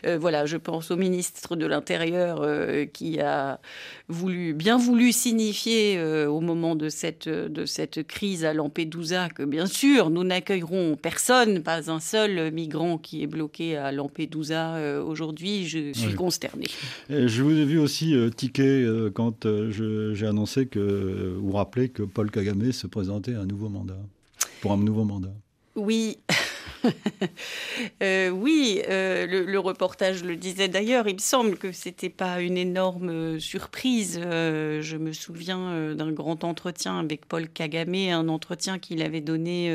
voilà, je pense au ministre de l'Intérieur qui a voulu, bien voulu signifier au moment de cette, de cette crise à Lampedusa que bien sûr, nous n'accueillerons personne, pas un seul migrant qui est bloqué à Lampedusa aujourd'hui. Je suis consternée. Je vous ai vu aussi euh, tiquer euh, quand euh, j'ai annoncé que, ou rappelé que Paul Kagame se présentait à un nouveau mandat, pour un nouveau mandat. Oui, Euh, oui, euh, le, reportage le disait d'ailleurs. Il me semble que c'était pas une énorme euh, surprise. je me souviens d'un grand entretien avec Paul Kagame, un entretien qu'il avait donné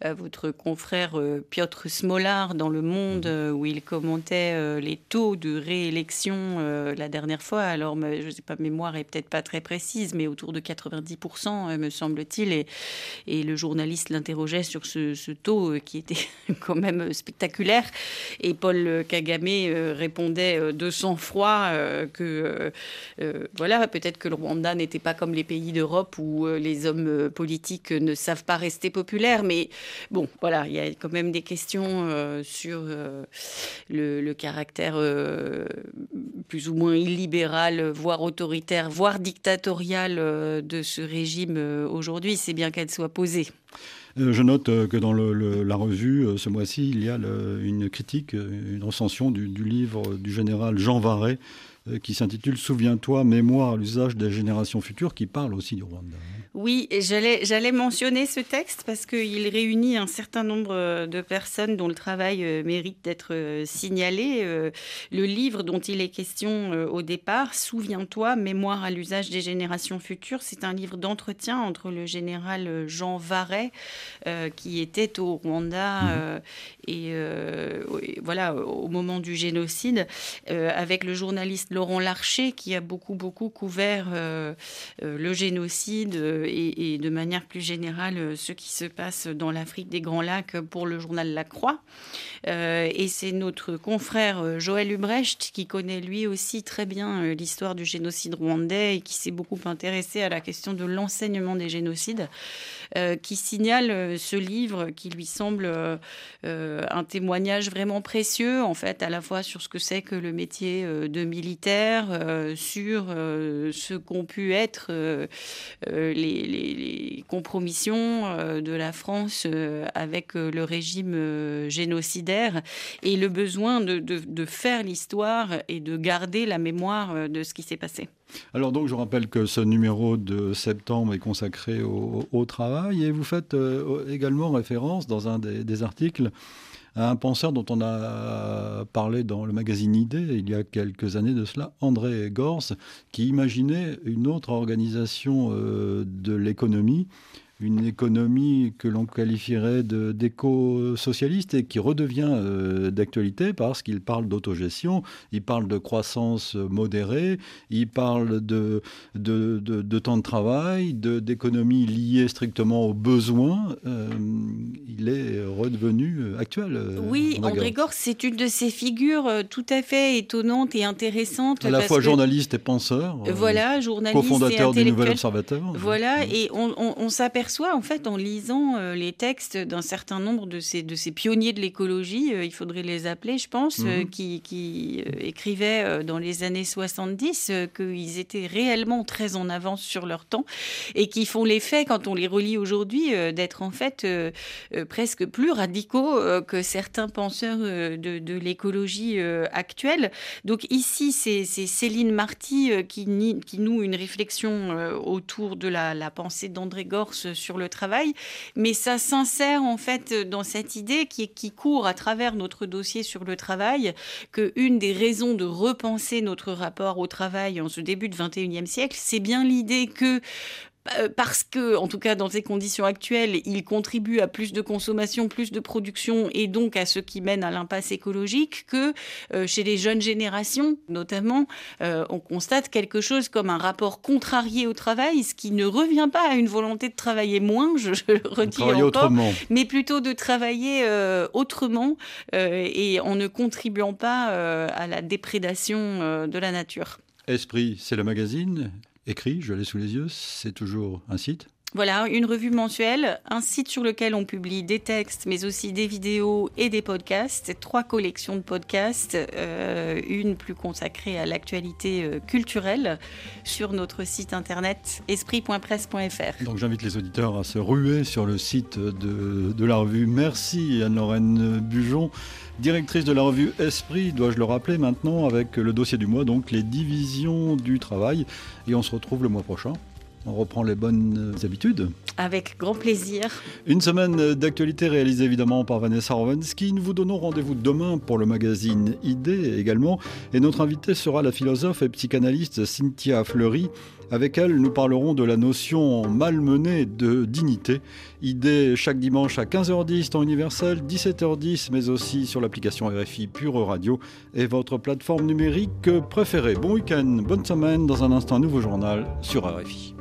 à votre confrère Piotr Smolar dans Le Monde, mhm. où il commentait les taux de réélection la dernière fois. Alors, je ne sais pas, mémoire est peut-être pas très précise, mais autour de 90%, me semble-t-il. Et, et, le journaliste l'interrogeait sur ce, ce taux qui était quand même spectaculaire. Et Paul Kagame répondait de sang-froid que voilà, peut-être que le Rwanda n'était pas comme les pays d'Europe où les hommes politiques ne savent pas rester populaires. Mais bon, voilà, il y a quand même des questions sur le, le, caractère plus ou moins illibéral, voire autoritaire, voire dictatorial de ce régime aujourd'hui. C'est bien qu'elle soit posée. Euh, je note euh, que dans la revue, euh, ce mois-ci, il y a une critique, une recension du, livre du général Jean Varret, qui s'intitule Souviens-toi, mémoire à l'usage des générations futures, qui parle aussi du Rwanda. Oui, j'allais mentionner ce texte parce qu'il réunit un certain nombre euh, de personnes dont le travail euh, mérite d'être euh, signalé. Le livre dont il est question au départ, Souviens-toi, Mémoire à l'usage des générations futures, c'est un livre d'entretien entre le général Jean Varret, qui était au Rwanda mmh. Et voilà au moment du génocide, avec le journaliste Laurent Larcher, qui a beaucoup beaucoup couvert le génocide et, de manière plus générale euh, ce qui se passe dans l'Afrique des Grands Lacs pour le journal La Croix. Euh, et c'est notre confrère euh, Joël Ubrecht qui connaît lui aussi très bien l'histoire du génocide rwandais et qui s'est beaucoup intéressé à la question de l'enseignement des génocides, qui signale ce livre qui lui semble un témoignage vraiment précieux en fait à la fois sur ce que c'est que le métier de militaire, sur ce qu'ont pu être les compromissions euh, de la France euh, avec euh, le régime génocidaire et le besoin de, faire l'histoire et de garder la mémoire de ce qui s'est passé. Alors donc je rappelle que ce numéro de septembre est consacré au, travail et vous faites également référence dans un des articles à un penseur dont on a parlé dans le magazine Idée il y a quelques années de cela, André Gors, qui imaginait une autre organisation euh, de l'économie une économie que l'on qualifierait d'éco-socialiste et qui redevient euh, d'actualité parce qu'il parle d'autogestion, il parle de croissance modérée, il parle de, de, de, temps de travail, d'économie liée strictement aux besoins. Euh, il est redevenu actuel. Euh, oui, André Gors, c'est une de ces figures tout à fait étonnantes et intéressantes. À la fois journaliste et penseur. Voilà, journaliste cofondateur du Nouvel Observateur. Voilà, et on, on, on s'aperçoit soit en fait, en lisant euh, les textes d'un certain nombre de ces, de ces pionniers de l'écologie, euh, il faudrait les appeler, je pense, euh, mhm. qui, qui écrivaient dans les années 70 qu'ils étaient réellement très en avance sur leur temps et qui font l'effet, quand on les relit aujourd'hui, d'être en fait presque plus radicaux que certains penseurs de, de l'écologie actuelle. Donc ici, c'est Céline Marty qui, qui noue une réflexion autour de la, la pensée d'André Gorce sur le travail, mais ça s'insère en fait dans cette idée qui, court à travers notre dossier sur le travail, que une des raisons de repenser notre rapport au travail en ce début de 21e siècle, c'est bien l'idée que parce que, en tout cas dans ces conditions actuelles, il contribue à plus de consommation, plus de production et donc à ce qui mène à l'impasse écologique, que euh, chez les jeunes générations, notamment, euh, on constate quelque chose comme un rapport contrarié au travail, ce qui ne revient pas à une volonté de travailler moins, je, le redis encore, autrement. mais plutôt de travailler autrement et en ne contribuant pas à la déprédation de la nature. Esprit, c'est le magazine écrit, je l'ai sous les yeux, c'est toujours un site voilà, une revue mensuelle, un site sur lequel on publie des textes, mais aussi des vidéos et des podcasts, trois collections de podcasts, euh, une plus consacrée à l'actualité euh, culturelle sur notre site internet esprit.presse.fr. Donc j'invite les auditeurs à se ruer sur le site de, de la revue. Merci Anne-Lorraine Bujon, directrice de la revue Esprit, dois-je le rappeler maintenant, avec le dossier du mois, donc les divisions du travail. Et on se retrouve le mois prochain on reprend les bonnes habitudes. Avec grand plaisir. Une semaine d'actualité réalisée évidemment par Vanessa Rovansky. Nous vous donnons rendez-vous demain pour le magazine Idée également. Et notre invitée sera la philosophe et psychanalyste Cynthia Fleury. Avec elle, nous parlerons de la notion malmenée de dignité. Idée chaque dimanche à 15h10 temps universel, 17h10, mais aussi sur l'application RFI Pure Radio et votre plateforme numérique préférée. Bon week-end, bonne semaine. Dans un instant, nouveau journal sur RFI.